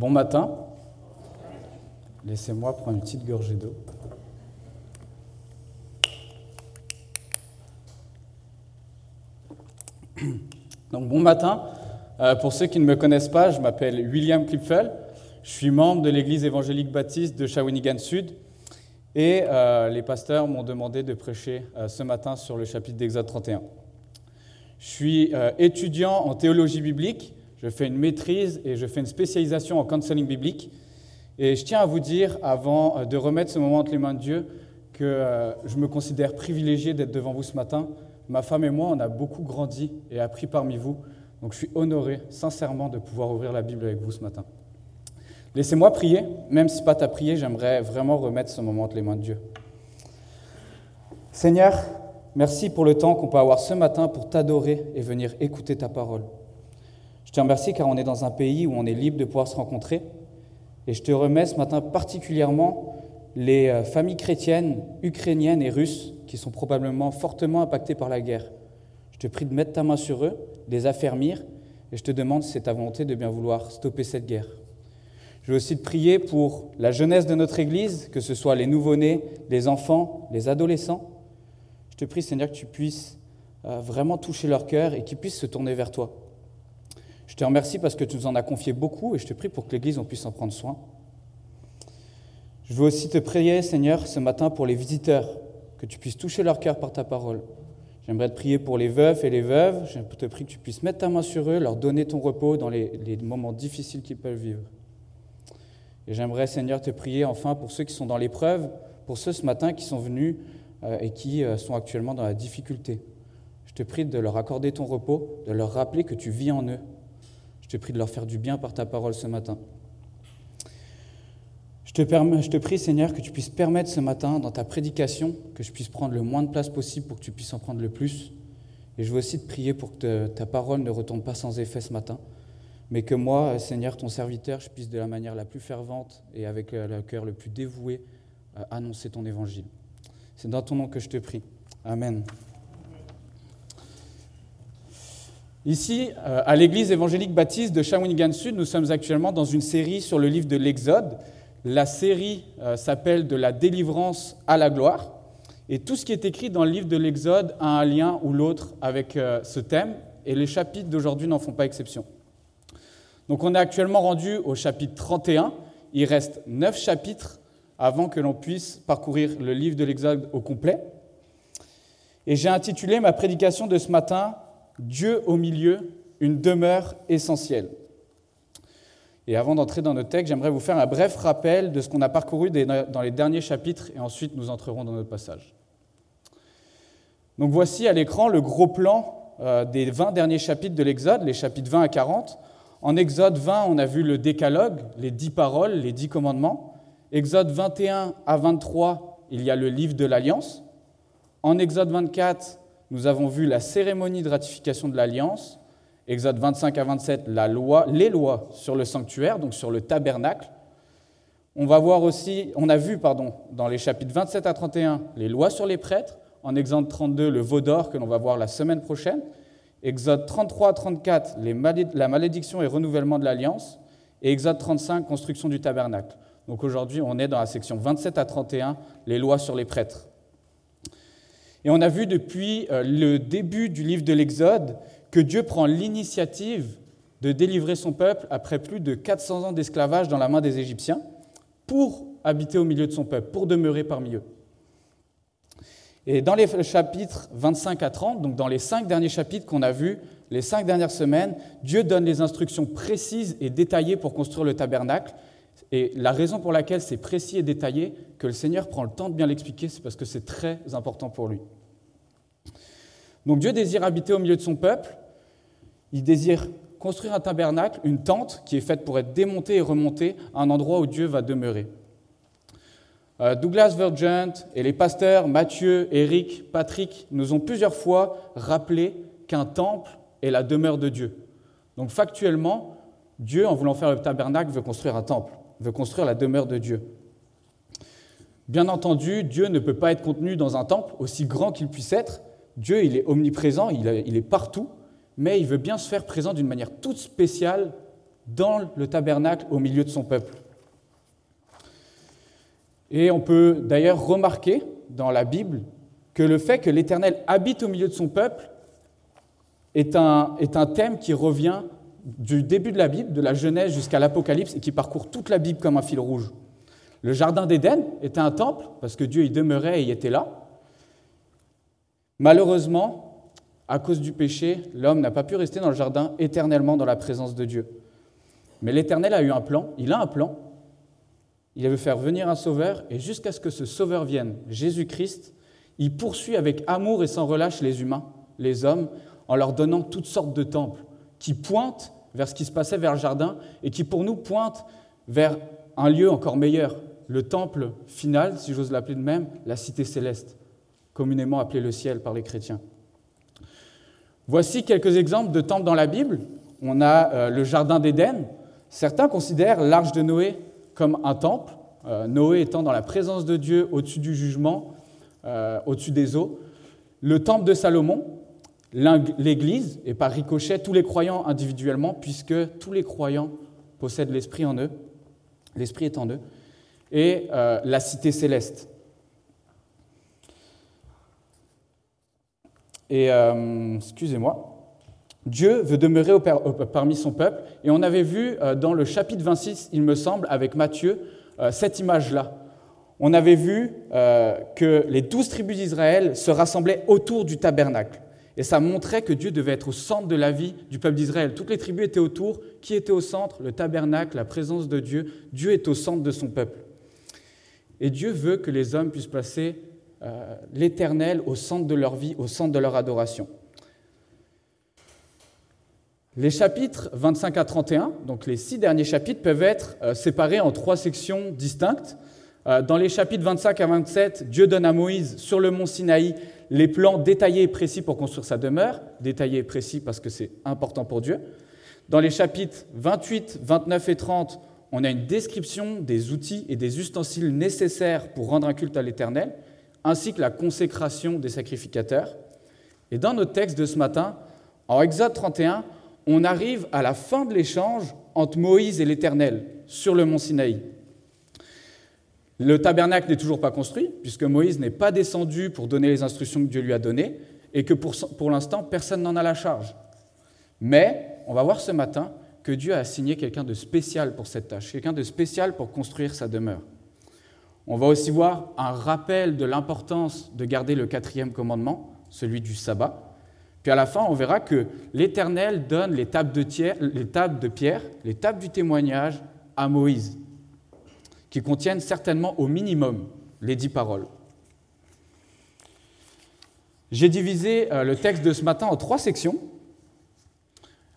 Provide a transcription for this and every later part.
Bon matin. Laissez-moi prendre une petite gorgée d'eau. Donc bon matin. Euh, pour ceux qui ne me connaissent pas, je m'appelle William Klipfel. Je suis membre de l'Église évangélique baptiste de Shawinigan Sud. Et euh, les pasteurs m'ont demandé de prêcher euh, ce matin sur le chapitre d'Exode 31. Je suis étudiant en théologie biblique je fais une maîtrise et je fais une spécialisation en counseling biblique. Et je tiens à vous dire, avant euh, de remettre ce moment entre les mains de Dieu, que euh, je me considère privilégié d'être devant vous ce matin. Ma femme et moi, on a beaucoup grandi et appris parmi vous. Donc je suis honoré, sincèrement, de pouvoir ouvrir la Bible avec vous ce matin. Laissez-moi prier, même si pas à prier, j'aimerais vraiment remettre ce moment entre les mains de Dieu. Seigneur, merci pour le temps qu'on peut avoir ce matin pour t'adorer et venir écouter ta parole. Je te remercie car on est dans un pays où on est libre de pouvoir se rencontrer. Et je te remets ce matin particulièrement les euh, familles chrétiennes, ukrainiennes et russes qui sont probablement fortement impactées par la guerre. Je te prie de mettre ta main sur eux, les affermir, et je te demande si c'est ta volonté de bien vouloir stopper cette guerre. Je veux aussi te prier pour la jeunesse de notre Église, que ce soit les nouveau-nés, les enfants, les adolescents. Je te prie, Seigneur, que tu puisses euh, vraiment toucher leur cœur et qu'ils puissent se tourner vers toi. Je te remercie parce que tu nous en as confié beaucoup et je te prie pour que l'Église en puisse en prendre soin. Je veux aussi te prier, Seigneur, ce matin pour les visiteurs, que tu puisses toucher leur cœur par ta parole. J'aimerais te prier pour les veufs et les veuves. Je te prie que tu puisses mettre ta main sur eux, leur donner ton repos dans les, moments difficiles qu'ils peuvent vivre. Et j'aimerais, Seigneur, te prier enfin pour ceux qui sont dans l'épreuve, pour ceux ce matin qui sont venus euh, et qui euh, sont actuellement dans la difficulté. Je te prie de leur accorder ton repos, de leur rappeler que tu vis en eux te prie de leur faire du bien par ta parole ce matin. Je te, prie, Seigneur, que tu puisses permettre ce matin, dans ta prédication, que je puisse prendre le moins de place possible pour que tu puisses en prendre le plus. Et je veux aussi te prier pour que ta parole ne retombe pas sans effet ce matin, mais que moi, Seigneur, ton serviteur, je puisse de la manière la plus fervente et avec le cœur le plus dévoué euh, annoncer ton évangile. C'est dans ton nom que je te prie. Amen. Ici, euh, à l'église évangélique baptiste de Shawinigan Sud, nous sommes actuellement dans une série sur le livre de l'Exode. La série euh, s'appelle De la délivrance à la gloire. Et tout ce qui est écrit dans le livre de l'Exode a un lien ou l'autre avec euh, ce thème, et les chapitres d'aujourd'hui n'en font pas exception. Donc on est actuellement rendu au chapitre 31. Il reste neuf chapitres avant que l'on puisse parcourir le livre de l'Exode au complet. Et j'ai intitulé ma prédication de ce matin Dieu au milieu, une demeure essentielle. Et avant d'entrer dans notre texte, j'aimerais vous faire un bref rappel de ce qu'on a parcouru dans les derniers chapitres et ensuite nous entrerons dans notre passage. Donc voici à l'écran le gros plan euh, des 20 derniers chapitres de l'Exode, les chapitres 20 à 40. En Exode 20, on a vu le décalogue, les dix paroles, les dix commandements. Exode 21 à 23, il y a le livre de l'Alliance. En Exode 24, nous avons vu la cérémonie de ratification de l'alliance, Exode 25 à 27, la loi, les lois sur le sanctuaire, donc sur le tabernacle. On va voir aussi, on a vu pardon, dans les chapitres 27 à 31 les lois sur les prêtres, en Exode 32 le veau d'or que l'on va voir la semaine prochaine, Exode 33 à 34 la malédiction et renouvellement de l'alliance, et Exode 35 construction du tabernacle. Donc aujourd'hui on est dans la section 27 à 31 les lois sur les prêtres. Et on a vu depuis euh, le début du livre de l'Exode que Dieu prend l'initiative de délivrer son peuple après plus de 400 ans d'esclavage dans la main des Égyptiens pour habiter au milieu de son peuple, pour demeurer parmi eux. Et dans les chapitres 25 à 30, donc dans les cinq derniers chapitres qu'on a vus, les cinq dernières semaines, Dieu donne les instructions précises et détaillées pour construire le tabernacle. Et la raison pour laquelle c'est précis et détaillé, que le Seigneur prend le temps de bien l'expliquer, c'est parce que c'est très important pour lui. Donc Dieu désire habiter au milieu de son peuple, il désire construire un tabernacle, une tente qui est faite pour être démontée et remontée à un endroit où Dieu va demeurer. Euh, Douglas Vergent et les pasteurs Mathieu, Eric, Patrick nous ont plusieurs fois rappelé qu'un temple est la demeure de Dieu. Donc factuellement, Dieu, en voulant faire le tabernacle, veut construire un temple, veut construire la demeure de Dieu. Bien entendu, Dieu ne peut pas être contenu dans un temple, aussi grand qu'il puisse être, Dieu, il est omniprésent, il est partout, mais il veut bien se faire présent d'une manière toute spéciale dans le tabernacle au milieu de son peuple. Et on peut d'ailleurs remarquer dans la Bible que le fait que l'Éternel habite au milieu de son peuple est un, est un thème qui revient du début de la Bible, de la Genèse jusqu'à l'Apocalypse, et qui parcourt toute la Bible comme un fil rouge. Le Jardin d'Éden était un temple, parce que Dieu y demeurait et y était là. Malheureusement, à cause du péché, l'homme n'a pas pu rester dans le jardin éternellement dans la présence de Dieu. Mais l'Éternel a eu un plan, il a un plan. Il veut faire venir un sauveur, et jusqu'à ce que ce sauveur vienne, Jésus-Christ, il poursuit avec amour et sans relâche les humains, les hommes, en leur donnant toutes sortes de temples qui pointent vers ce qui se passait vers le jardin et qui pour nous pointent vers un lieu encore meilleur, le temple final, si j'ose l'appeler de même, la cité céleste, communément appelée le ciel par les chrétiens. Voici quelques exemples de temples dans la Bible. On a euh, le jardin d'Éden. Certains considèrent l'arche de Noé comme un temple, euh, Noé étant dans la présence de Dieu au-dessus du jugement, euh, au-dessus des eaux. Le temple de Salomon, l'Église, et par ricochet tous les croyants individuellement, puisque tous les croyants possèdent l'Esprit en eux, l'Esprit est en eux, et euh, la cité céleste. Et euh, excusez-moi, Dieu veut demeurer parmi son peuple, et on avait vu euh, dans le chapitre 26, il me semble, avec Matthieu, cette image-là. On avait vu que les douze tribus d'Israël se rassemblaient autour du tabernacle. Et ça montrait que Dieu devait être au centre de la vie du peuple d'Israël. Toutes les tribus étaient autour. Qui était au centre? Le tabernacle, la présence de Dieu. Dieu est au centre de son peuple. Et Dieu veut que les hommes puissent placer euh, l'éternel au centre de leur vie, au centre de leur adoration. Les chapitres 25 à 31, donc les six derniers chapitres, peuvent être euh, séparés en trois sections distinctes. Euh, dans les chapitres 25 à 27, Dieu donne à Moïse sur le mont Sinaï les plans détaillés et précis pour construire sa demeure, détaillés et précis parce que c'est important pour Dieu. Dans les chapitres 28, 29 et 30, on a une description des outils et des ustensiles nécessaires pour rendre un culte à l'Éternel, ainsi que la consécration des sacrificateurs. Et dans notre texte de ce matin, en Exode 31, on arrive à la fin de l'échange entre Moïse et l'Éternel sur le mont Sinaï. Le tabernacle n'est toujours pas construit, puisque Moïse n'est pas descendu pour donner les instructions que Dieu lui a données, et que pour, l'instant, personne n'en a la charge. Mais on va voir ce matin que Dieu a assigné quelqu'un de spécial pour cette tâche, quelqu'un de spécial pour construire sa demeure. On va aussi voir un rappel de l'importance de garder le quatrième commandement, celui du sabbat. Puis à la fin, on verra que l'Éternel donne les tables de, les tables de pierre, les tables du témoignage à Moïse qui contiennent certainement au minimum les dix paroles. J'ai divisé euh, le texte de ce matin en trois sections.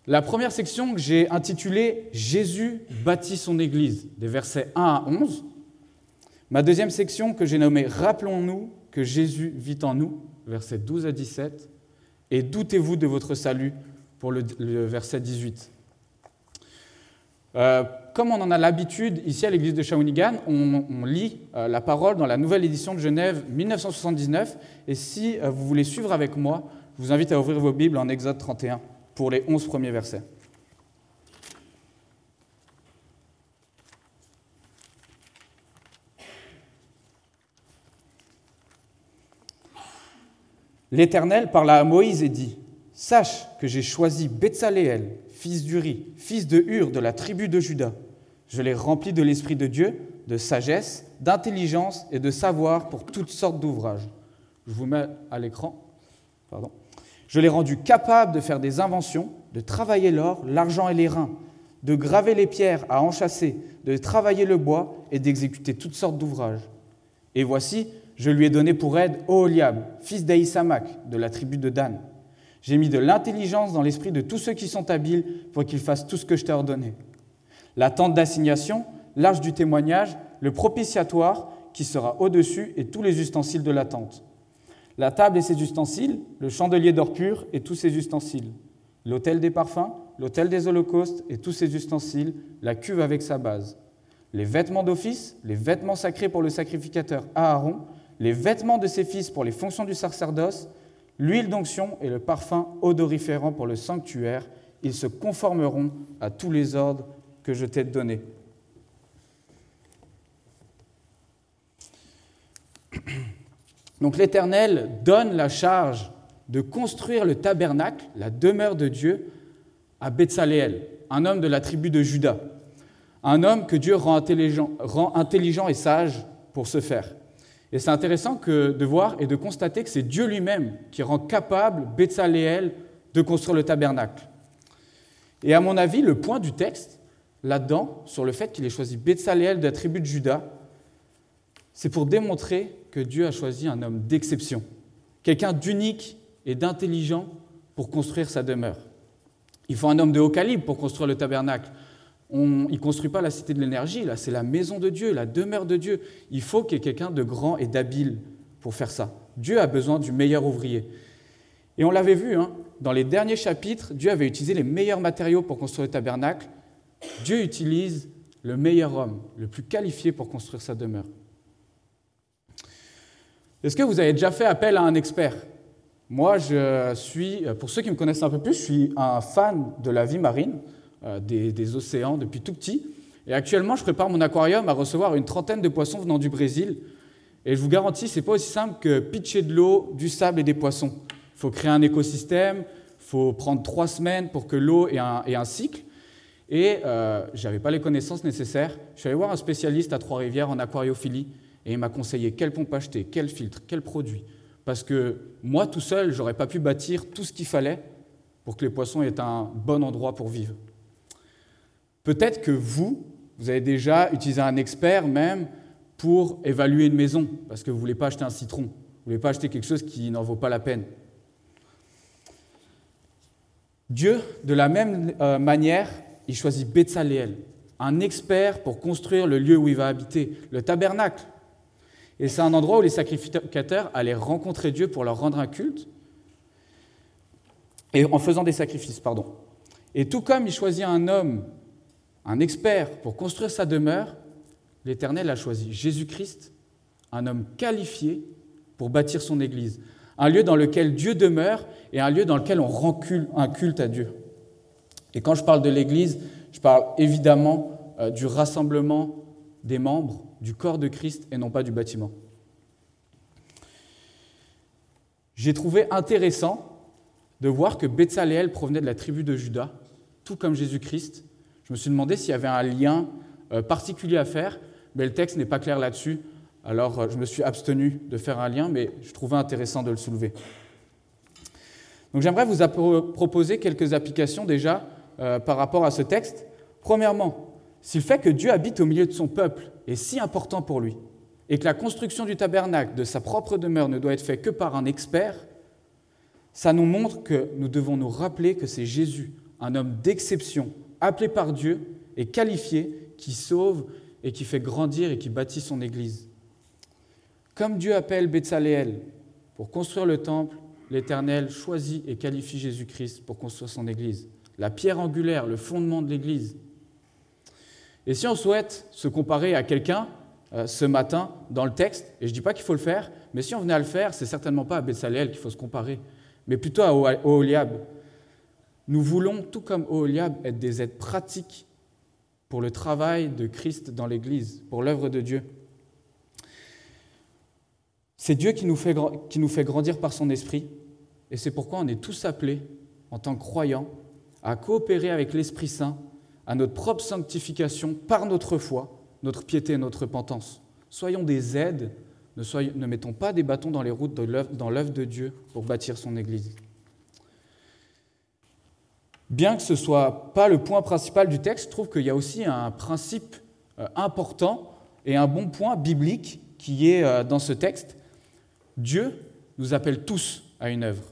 La première section que j'ai intitulée Jésus bâtit son Église, des versets 1 à 11. Ma deuxième section que j'ai nommée Rappelons-nous que Jésus vit en nous, versets 12 à 17. Et doutez-vous de votre salut, pour le, verset 18 comme on en a l'habitude ici à l'église de Shawinigan, on, lit euh, la parole dans la nouvelle édition de Genève 1979. Et si euh, vous voulez suivre avec moi, je vous invite à ouvrir vos Bibles en Exode 31 pour les 11 premiers versets. L'Éternel parla à Moïse et dit Sache que j'ai choisi Betsaléel, fils d'Uri, fils de Hur de la tribu de Juda. Je l'ai rempli de l'Esprit de Dieu, de sagesse, d'intelligence et de savoir pour toutes sortes d'ouvrages. Je vous mets à l'écran. Pardon. Je l'ai rendu capable de faire des inventions, de travailler l'or, l'argent et les reins, de graver les pierres à enchâsser, de travailler le bois et d'exécuter toutes sortes d'ouvrages. Et voici, je lui ai donné pour aide Oholiab, fils d'Aïsamak, de la tribu de Dan. J'ai mis de l'intelligence dans l'esprit de tous ceux qui sont habiles pour qu'ils fassent tout ce que je t'ai ordonné. La tente d'assignation, l'arche du témoignage, le propitiatoire qui sera au-dessus et tous les ustensiles de la tente. La table et ses ustensiles, le chandelier d'or pur et tous ses ustensiles, l'autel des parfums, l'autel des holocaustes et tous ses ustensiles, la cuve avec sa base, les vêtements d'office, les vêtements sacrés pour le sacrificateur Aaron, les vêtements de ses fils pour les fonctions du sacerdoce, L'huile d'onction et le parfum odoriférant pour le sanctuaire, ils se conformeront à tous les ordres que je t'ai donné. Donc l'Éternel donne la charge de construire le tabernacle, la demeure de Dieu, à Betsaléel, un homme de la tribu de Juda, un homme que Dieu rend intelligent, rend intelligent et sage pour ce faire. Et c'est intéressant de voir et de constater que c'est Dieu lui-même qui rend capable Betsaléel de construire le tabernacle. Et à mon avis, le point du texte, là-dedans, sur le fait qu'il ait choisi Betsaléel de la tribu de Juda, c'est pour démontrer que Dieu a choisi un homme d'exception, quelqu'un d'unique et d'intelligent pour construire sa demeure. Il faut un homme de haut calibre pour construire le tabernacle. On, il ne construit pas la cité de l'énergie, là, c'est la maison de Dieu, la demeure de Dieu. Il faut qu'il y ait quelqu'un de grand et d'habile pour faire ça. Dieu a besoin du meilleur ouvrier. Et on l'avait vu, hein, dans les derniers chapitres, Dieu avait utilisé les meilleurs matériaux pour construire le tabernacle. Dieu utilise le meilleur homme, le plus qualifié pour construire sa demeure. Est-ce que vous avez déjà fait appel à un expert? Moi, je suis, pour ceux qui me connaissent un peu plus, je suis un fan de la vie marine, euh, des, océans depuis tout petit. Et actuellement, je prépare mon aquarium à recevoir une trentaine de poissons venant du Brésil. Et je vous garantis, ce n'est pas aussi simple que pitcher de l'eau, du sable et des poissons. Il faut créer un écosystème, il faut prendre trois semaines pour que l'eau ait un, cycle. Et euh, je n'avais pas les connaissances nécessaires. Je suis allé voir un spécialiste à Trois-Rivières en aquariophilie et il m'a conseillé quelle pompe acheter, quel filtre, quel produit. Parce que moi, tout seul, je n'aurais pas pu bâtir tout ce qu'il fallait pour que les poissons aient un bon endroit pour vivre. Peut-être que vous, vous avez déjà utilisé un expert même pour évaluer une maison, parce que vous ne voulez pas acheter un citron, vous ne voulez pas acheter quelque chose qui n'en vaut pas la peine. Dieu, de la même euh, manière, il choisit Betsaléel, un expert pour construire le lieu où il va habiter, le tabernacle. Et c'est un endroit où les sacrificateurs allaient rencontrer Dieu pour leur rendre un culte, et en faisant des sacrifices, pardon. Et tout comme il choisit un homme, un expert pour construire sa demeure, l'Éternel a choisi Jésus-Christ, un homme qualifié pour bâtir son Église, un lieu dans lequel Dieu demeure et un lieu dans lequel on rend un culte à Dieu. Et quand je parle de l'Église, je parle évidemment euh, du rassemblement des membres du corps de Christ et non pas du bâtiment. J'ai trouvé intéressant de voir que Betsaléel provenait de la tribu de Juda, tout comme Jésus-Christ. Je me suis demandé s'il y avait un lien euh, particulier à faire, mais le texte n'est pas clair là-dessus. Alors euh, je me suis abstenu de faire un lien, mais je trouvais intéressant de le soulever. Donc j'aimerais vous proposer quelques applications déjà euh, par rapport à ce texte. Premièrement, si le fait que Dieu habite au milieu de son peuple est si important pour lui, et que la construction du tabernacle, de sa propre demeure, ne doit être faite que par un expert, ça nous montre que nous devons nous rappeler que c'est Jésus, un homme d'exception, appelé par Dieu et qualifié, qui sauve et qui fait grandir et qui bâtit son Église. Comme Dieu appelle Betsaléel pour construire le temple, l'Éternel choisit et qualifie Jésus-Christ pour construire son Église. La pierre angulaire, le fondement de l'Église. Et si on souhaite se comparer à quelqu'un euh, ce matin dans le texte, et je ne dis pas qu'il faut le faire, mais si on venait à le faire, c'est certainement pas à Betsalel qu'il faut se comparer, mais plutôt à Oholiab. Nous voulons, tout comme Oholiab, être des aides pratiques pour le travail de Christ dans l'Église, pour l'œuvre de Dieu. C'est Dieu qui nous, fait, qui nous fait grandir par son esprit, et c'est pourquoi on est tous appelés, en tant que croyants, à coopérer avec l'Esprit Saint à notre propre sanctification par notre foi, notre piété et notre repentance. Soyons des aides, ne, mettons pas des bâtons dans les routes dans l'œuvre de Dieu pour bâtir son Église. Bien que ce ne soit pas le point principal du texte, je trouve qu'il y a aussi un principe euh, important et un bon point biblique qui est euh, dans ce texte. Dieu nous appelle tous à une œuvre,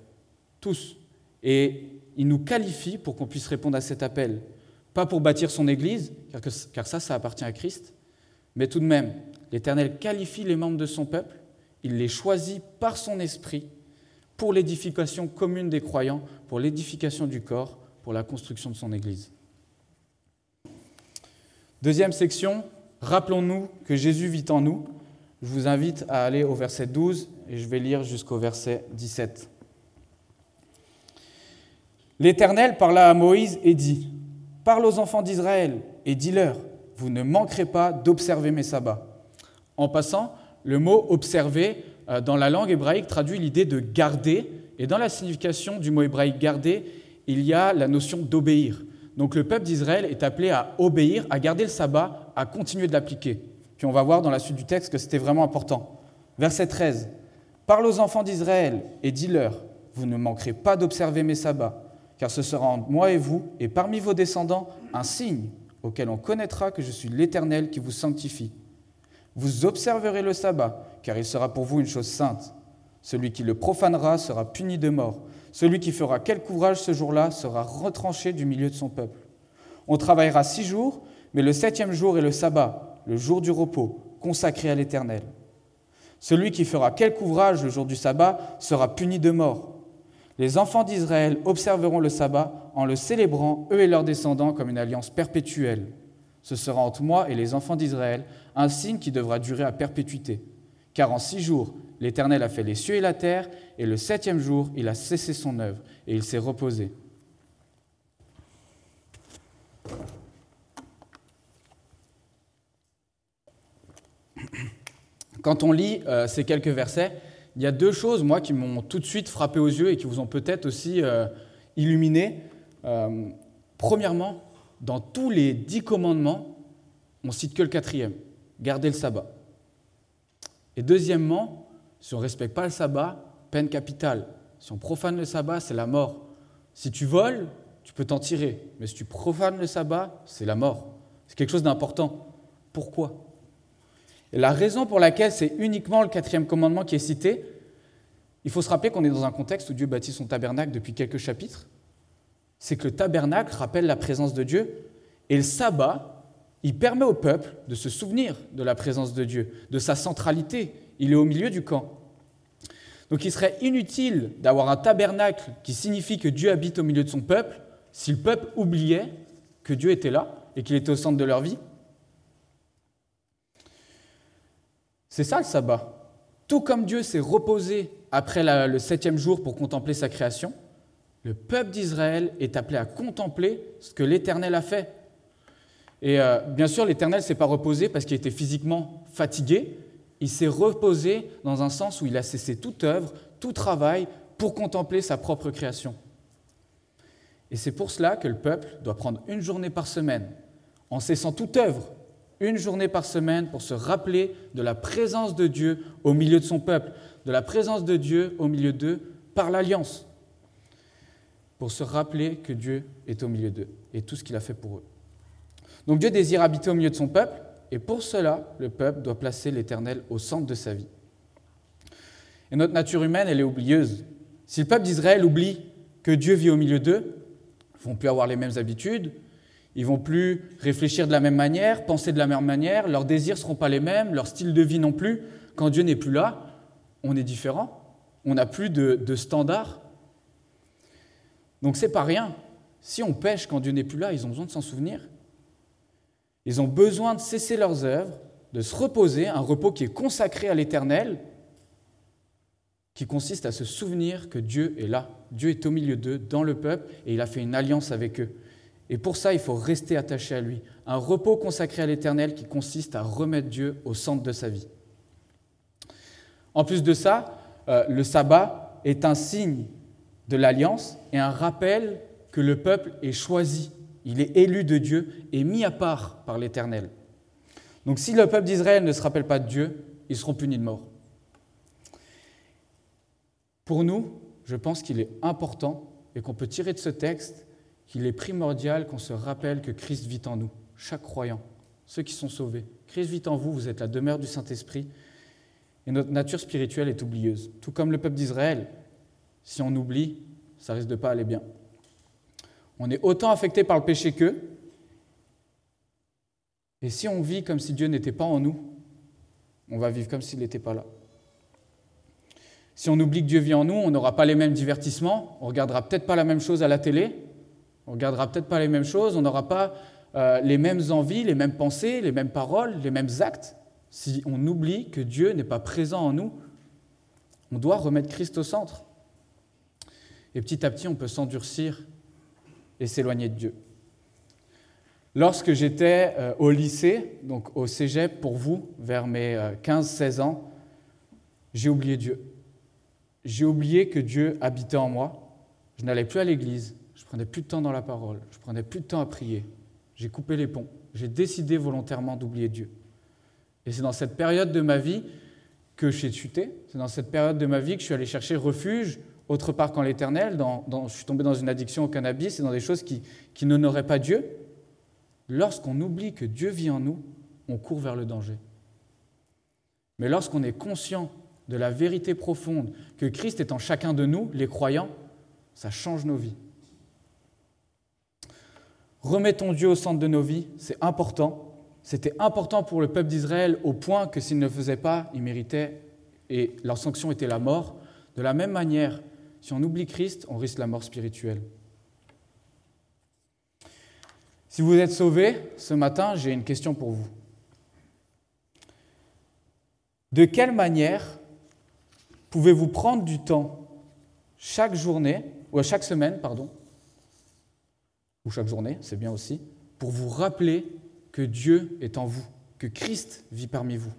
tous. Et il nous qualifie pour qu'on puisse répondre à cet appel. Pas pour bâtir son Église, car ça, ça appartient à Christ, mais tout de même, l'Éternel qualifie les membres de son peuple, il les choisit par son esprit pour l'édification commune des croyants, pour l'édification du corps, pour la construction de son Église. Deuxième section, rappelons-nous que Jésus vit en nous. Je vous invite à aller au verset 12 et je vais lire jusqu'au verset 17. L'Éternel parla à Moïse et dit, Parle aux enfants d'Israël et dis-leur, vous ne manquerez pas d'observer mes sabbats. En passant, le mot observer euh, dans la langue hébraïque traduit l'idée de garder, et dans la signification du mot hébraïque garder, il y a la notion d'obéir. Donc le peuple d'Israël est appelé à obéir, à garder le sabbat, à continuer de l'appliquer. Puis on va voir dans la suite du texte que c'était vraiment important. Verset 13. Parle aux enfants d'Israël et dis-leur, vous ne manquerez pas d'observer mes sabbats, car ce sera entre moi et vous, et parmi vos descendants, un signe auquel on connaîtra que je suis l'Éternel qui vous sanctifie. Vous observerez le sabbat, car il sera pour vous une chose sainte. Celui qui le profanera sera puni de mort. Celui qui fera quelque ouvrage ce jour-là sera retranché du milieu de son peuple. On travaillera six jours, mais le septième jour est le sabbat, le jour du repos, consacré à l'Éternel. Celui qui fera quelque ouvrage le jour du sabbat sera puni de mort. Les enfants d'Israël observeront le sabbat en le célébrant, eux et leurs descendants, comme une alliance perpétuelle. Ce sera entre moi et les enfants d'Israël un signe qui devra durer à perpétuité. Car en six jours, l'Éternel a fait les cieux et la terre, et le septième jour, il a cessé son œuvre, et il s'est reposé. Quand on lit euh, ces quelques versets, il y a deux choses, moi, qui m'ont tout de suite frappé aux yeux et qui vous ont peut-être aussi euh, illuminé. Euh, premièrement, dans tous les dix commandements, on cite que le quatrième, garder le sabbat. Et deuxièmement, si on ne respecte pas le sabbat, peine capitale. Si on profane le sabbat, c'est la mort. Si tu voles, tu peux t'en tirer. Mais si tu profanes le sabbat, c'est la mort. C'est quelque chose d'important. Pourquoi? Et la raison pour laquelle c'est uniquement le quatrième commandement qui est cité, il faut se rappeler qu'on est dans un contexte où Dieu bâtit son tabernacle depuis quelques chapitres. C'est que le tabernacle rappelle la présence de Dieu. Et le sabbat, il permet au peuple de se souvenir de la présence de Dieu, de sa centralité. Il est au milieu du camp. Donc il serait inutile d'avoir un tabernacle qui signifie que Dieu habite au milieu de son peuple si le peuple oubliait que Dieu était là et qu'il était au centre de leur vie. C'est ça le sabbat. Tout comme Dieu s'est reposé après le septième jour pour contempler sa création, le peuple d'Israël est appelé à contempler ce que l'Éternel a fait. Et euh, bien sûr, l'Éternel ne s'est pas reposé parce qu'il était physiquement fatigué. Il s'est reposé dans un sens où il a cessé toute œuvre, tout travail pour contempler sa propre création. Et c'est pour cela que le peuple doit prendre une journée par semaine, en cessant toute œuvre, une journée par semaine pour se rappeler de la présence de Dieu au milieu de son peuple, de la présence de Dieu au milieu d'eux par l'alliance, pour se rappeler que Dieu est au milieu d'eux et tout ce qu'il a fait pour eux. Donc Dieu désire habiter au milieu de son peuple, et pour cela, le peuple doit placer l'Éternel au centre de sa vie. Et notre nature humaine, elle est oublieuse. Si le peuple d'Israël oublie que Dieu vit au milieu d'eux, ils vont plus avoir les mêmes habitudes, ils vont plus réfléchir de la même manière, penser de la même manière, leurs désirs ne seront pas les mêmes, leur style de vie non plus. Quand Dieu n'est plus là, on est différent, on n'a plus de, de standards. Donc c'est pas rien. Si on pêche quand Dieu n'est plus là, ils ont besoin de s'en souvenir. Ils ont besoin de cesser leurs œuvres, de se reposer, un repos qui est consacré à l'Éternel, qui consiste à se souvenir que Dieu est là. Dieu est au milieu d'eux, dans le peuple, et il a fait une alliance avec eux. Et pour ça, il faut rester attaché à lui. Un repos consacré à l'Éternel qui consiste à remettre Dieu au centre de sa vie. En plus de ça, euh, le sabbat est un signe de l'alliance et un rappel que le peuple est choisi, il est élu de Dieu et mis à part par l'Éternel. Donc si le peuple d'Israël ne se rappelle pas de Dieu, ils seront punis de mort. Pour nous, je pense qu'il est important et qu'on peut tirer de ce texte qu'il est primordial qu'on se rappelle que Christ vit en nous, chaque croyant, ceux qui sont sauvés. Christ vit en vous, vous êtes la demeure du Saint-Esprit, et notre nature spirituelle est oublieuse. Tout comme le peuple d'Israël, si on oublie, ça risque de pas aller bien. On est autant affecté par le péché qu'eux, et si on vit comme si Dieu n'était pas en nous, on va vivre comme s'il n'était pas là. Si on oublie que Dieu vit en nous, on n'aura pas les mêmes divertissements, on regardera peut-être pas la même chose à la télé, on regardera peut-être pas les mêmes choses, on n'aura pas euh, les mêmes envies, les mêmes pensées, les mêmes paroles, les mêmes actes. Si on oublie que Dieu n'est pas présent en nous, on doit remettre Christ au centre. Et petit à petit, on peut s'endurcir et s'éloigner de Dieu. Lorsque j'étais euh, au lycée, donc au cégep pour vous, vers mes 15-16 euh, ans, j'ai oublié Dieu. J'ai oublié que Dieu habitait en moi. Je n'allais plus à l'église, je prenais plus de temps dans la parole, je prenais plus de temps à prier. J'ai coupé les ponts. J'ai décidé volontairement d'oublier Dieu. Et c'est dans cette période de ma vie que j'ai chuté. C'est dans cette période de ma vie que je suis allé chercher refuge autre part qu'en l'éternel. je suis tombé dans une addiction au cannabis et dans des choses qui, qui n'honoraient pas Dieu. Lorsqu'on oublie que Dieu vit en nous, on court vers le danger. Mais lorsqu'on est conscient de la vérité profonde que Christ est en chacun de nous, les croyants, ça change nos vies. Remettons Dieu au centre de nos vies, c'est important. C'était important pour le peuple d'Israël au point que s'il ne le faisait pas, il méritait et leur sanction était la mort. De la même manière, si on oublie Christ, on risque la mort spirituelle. Si vous êtes sauvés ce matin, j'ai une question pour vous. De quelle manière pouvez-vous prendre du temps chaque journée, ou chaque semaine, pardon, ou chaque journée, c'est bien aussi, pour vous rappeler que Dieu est en vous, que Christ vit parmi vous?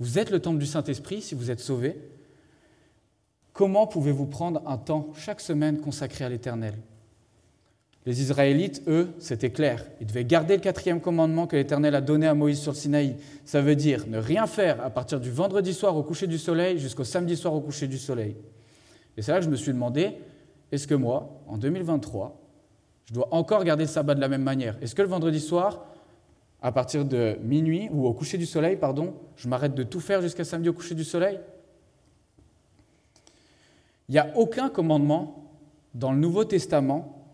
Vous êtes le temple du Saint-Esprit si vous êtes sauvé. Comment pouvez-vous prendre un temps chaque semaine consacré à l'Éternel? Les Israélites, eux, c'était clair. Ils devaient garder le quatrième commandement que l'Éternel a donné à Moïse sur le Sinaï. Ça veut dire ne rien faire à partir du vendredi soir au coucher du soleil jusqu'au samedi soir au coucher du soleil. Et c'est là que je me suis demandé, est-ce que moi, en 2023, je dois encore garder le sabbat de la même manière? Est-ce que le vendredi soir, à partir de minuit ou au coucher du soleil, pardon, je m'arrête de tout faire jusqu'à samedi au coucher du soleil? Il n'y a aucun commandement dans le Nouveau Testament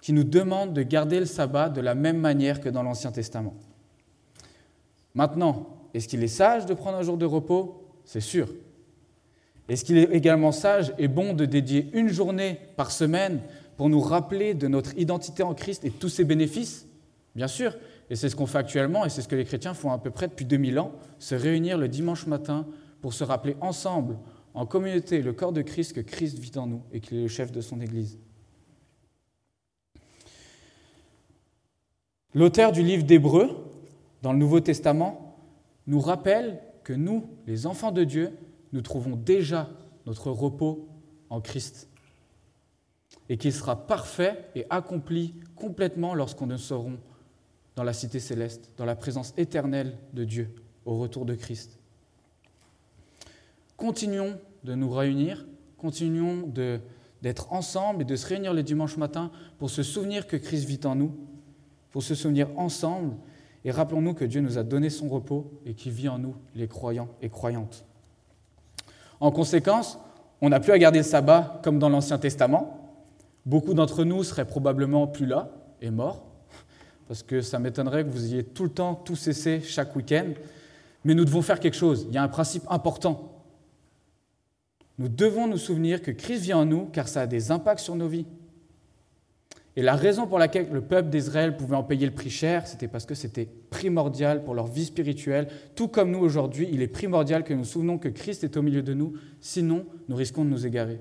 qui nous demande de garder le sabbat de la même manière que dans l'Ancien Testament. Maintenant, est-ce qu'il est sage de prendre un jour de repos? C'est sûr. Est-ce qu'il est également sage et bon de dédier une journée par semaine pour nous rappeler de notre identité en Christ et tous ses bénéfices? Bien sûr, et c'est ce qu'on fait actuellement, et c'est ce que les chrétiens font à peu près depuis 2000 ans, se réunir le dimanche matin pour se rappeler ensemble, en communauté, le corps de Christ, que Christ vit en nous et qu'il est le chef de son Église. L'auteur du livre d'Hébreu, dans le Nouveau Testament, nous rappelle que nous, les enfants de Dieu, nous trouvons déjà notre repos en Christ et qu'il sera parfait et accompli complètement lorsqu'on ne serons dans la cité céleste, dans la présence éternelle de Dieu au retour de Christ. Continuons de nous réunir, continuons d'être ensemble et de se réunir les dimanches matins pour se souvenir que Christ vit en nous, pour se souvenir ensemble et rappelons-nous que Dieu nous a donné son repos et qu'il vit en nous, les croyants et croyantes. En conséquence, on n'a plus à garder le sabbat comme dans l'Ancien Testament, Beaucoup d'entre nous seraient probablement plus là et morts, parce que ça m'étonnerait que vous ayez tout le temps tout cessé chaque week-end. Mais nous devons faire quelque chose. Il y a un principe important. Nous devons nous souvenir que Christ vient en nous, car ça a des impacts sur nos vies. Et la raison pour laquelle le peuple d'Israël pouvait en payer le prix cher, c'était parce que c'était primordial pour leur vie spirituelle. Tout comme nous aujourd'hui, il est primordial que nous souvenons que Christ est au milieu de nous, sinon nous risquons de nous égarer.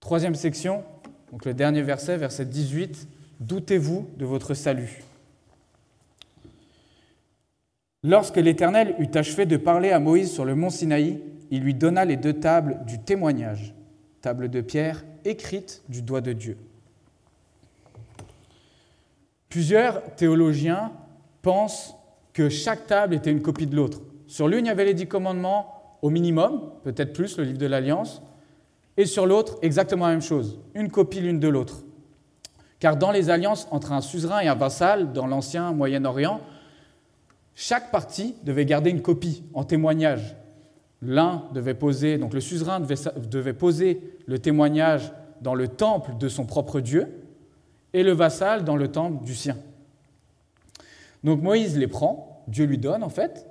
Troisième section, donc le dernier verset, verset 18, Doutez-vous de votre salut? Lorsque l'Éternel eut achevé de parler à Moïse sur le mont Sinaï, il lui donna les deux tables du témoignage, tables de pierre écrites du doigt de Dieu. Plusieurs théologiens pensent que chaque table était une copie de l'autre. Sur l'une, il y avait les dix commandements au minimum, peut-être plus, le livre de l'Alliance et sur l'autre, exactement la même chose, une copie l'une de l'autre. Car dans les alliances entre un suzerain et un vassal, dans l'ancien Moyen-Orient, chaque partie devait garder une copie en témoignage. L'un devait poser, donc le suzerain devait, poser le témoignage dans le temple de son propre Dieu et le vassal dans le temple du sien. Donc Moïse les prend, Dieu lui donne en fait,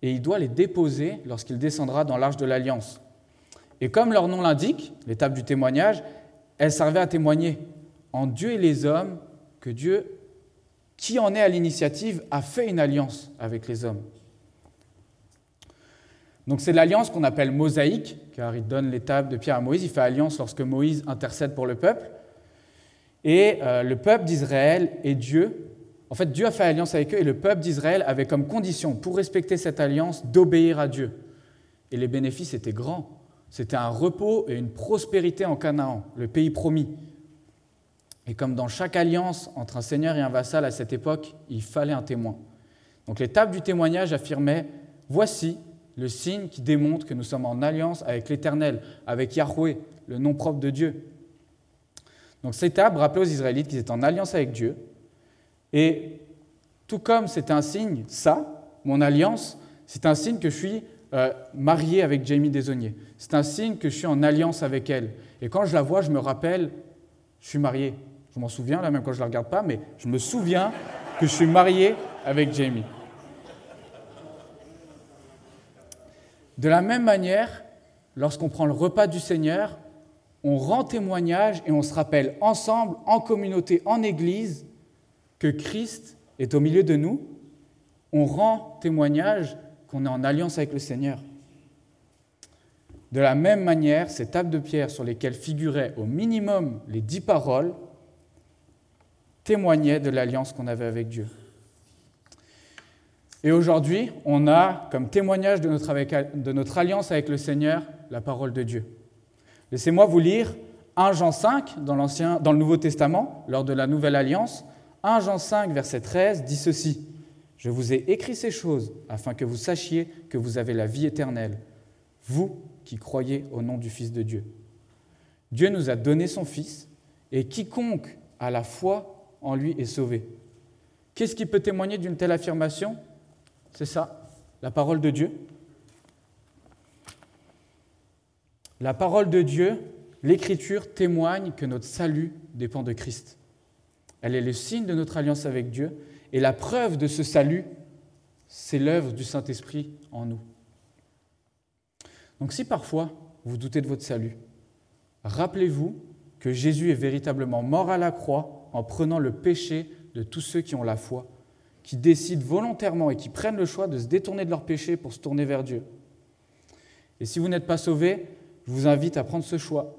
et il doit les déposer lorsqu'il descendra dans l'arche de l'alliance. Et comme leur nom l'indique, l'étape du témoignage, elle servait à témoigner en Dieu et les hommes que Dieu, qui en est à l'initiative, a fait une alliance avec les hommes. Donc c'est l'alliance qu'on appelle mosaïque, car il donne l'étape de Pierre à Moïse, il fait alliance lorsque Moïse intercède pour le peuple. Et euh, le peuple d'Israël et Dieu, en fait Dieu a fait alliance avec eux et le peuple d'Israël avait comme condition pour respecter cette alliance d'obéir à Dieu. Et les bénéfices étaient grands. C'était un repos et une prospérité en Canaan, le pays promis. Et comme dans chaque alliance entre un seigneur et un vassal à cette époque, il fallait un témoin. Donc l'étape du témoignage affirmait, voici le signe qui démontre que nous sommes en alliance avec l'Éternel, avec Yahweh, le nom propre de Dieu. Donc cette étape rappelait aux Israélites qu'ils étaient en alliance avec Dieu. Et tout comme c'est un signe, ça, mon alliance, c'est un signe que je suis euh, marié avec Jamie Desauniers. C'est un signe que je suis en alliance avec elle. Et quand je la vois, je me rappelle, je suis marié. Je m'en souviens, là, même quand je ne la regarde pas, mais je me souviens que je suis marié avec Jamie. De la même manière, lorsqu'on prend le repas du Seigneur, on rend témoignage et on se rappelle ensemble, en communauté, en Église, que Christ est au milieu de nous. On rend témoignage qu'on est en alliance avec le Seigneur. De la même manière, ces tables de pierre sur lesquelles figuraient au minimum les dix paroles témoignaient de l'alliance qu'on avait avec Dieu. Et aujourd'hui, on a comme témoignage de notre, alliance avec le Seigneur la parole de Dieu. Laissez-moi vous lire 1 Jean 5 dans, dans le Nouveau Testament, lors de la Nouvelle Alliance. 1 Jean 5, verset 13, dit ceci. Je vous ai écrit ces choses afin que vous sachiez que vous avez la vie éternelle, vous qui croyez au nom du Fils de Dieu. Dieu nous a donné son Fils, et quiconque a la foi en lui est sauvé. Qu'est-ce qui peut témoigner d'une telle affirmation? C'est ça, la parole de Dieu. La parole de Dieu, l'Écriture témoigne que notre salut dépend de Christ. Elle est le signe de notre alliance avec Dieu et la preuve de ce salut, c'est l'œuvre du Saint-Esprit en nous. Donc si parfois vous doutez de votre salut, rappelez-vous que Jésus est véritablement mort à la croix en prenant le péché de tous ceux qui ont la foi, qui décident volontairement et qui prennent le choix de se détourner de leur péché pour se tourner vers Dieu. Et si vous n'êtes pas sauvé, je vous invite à prendre ce choix,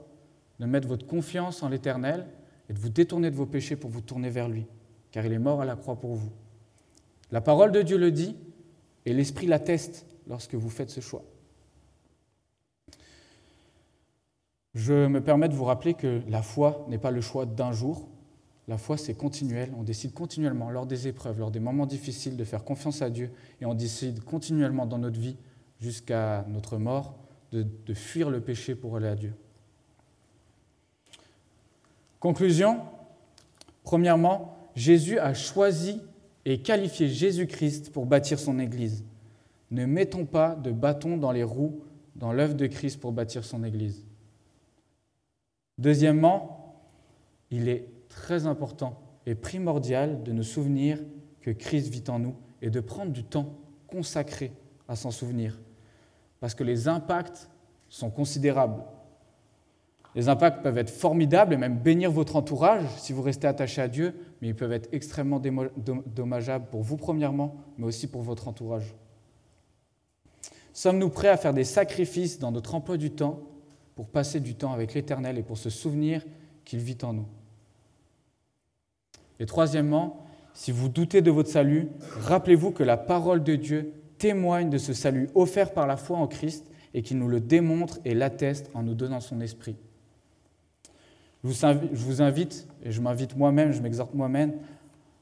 de mettre votre confiance en l'Éternel et de vous détourner de vos péchés pour vous tourner vers lui car il est mort à la croix pour vous. La parole de Dieu le dit, et l'Esprit l'atteste lorsque vous faites ce choix. Je me permets de vous rappeler que la foi n'est pas le choix d'un jour. La foi, c'est continuel. On décide continuellement, lors des épreuves, lors des moments difficiles, de faire confiance à Dieu. Et on décide continuellement dans notre vie, jusqu'à notre mort, de, fuir le péché pour aller à Dieu. Conclusion. Premièrement, Jésus a choisi et qualifié Jésus-Christ pour bâtir son Église. Ne mettons pas de bâton dans les roues dans l'œuvre de Christ pour bâtir son Église. Deuxièmement, il est très important et primordial de nous souvenir que Christ vit en nous et de prendre du temps consacré à s'en souvenir, parce que les impacts sont considérables. Les impacts peuvent être formidables et même bénir votre entourage si vous restez attaché à Dieu, mais ils peuvent être extrêmement dommageables pour vous premièrement, mais aussi pour votre entourage. Sommes-nous prêts à faire des sacrifices dans notre emploi du temps pour passer du temps avec l'Éternel et pour se souvenir qu'il vit en nous? Et troisièmement, si vous doutez de votre salut, rappelez-vous que la parole de Dieu témoigne de ce salut offert par la foi en Christ et qu'il nous le démontre et l'atteste en nous donnant son esprit. Je vous invite, et je m'invite moi-même, je m'exhorte moi-même,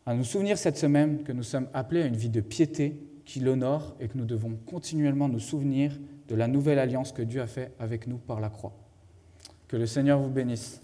à nous souvenir cette semaine que nous sommes appelés à une vie de piété qui l'honore et que nous devons continuellement nous souvenir de la nouvelle alliance que Dieu a faite avec nous par la croix. Que le Seigneur vous bénisse.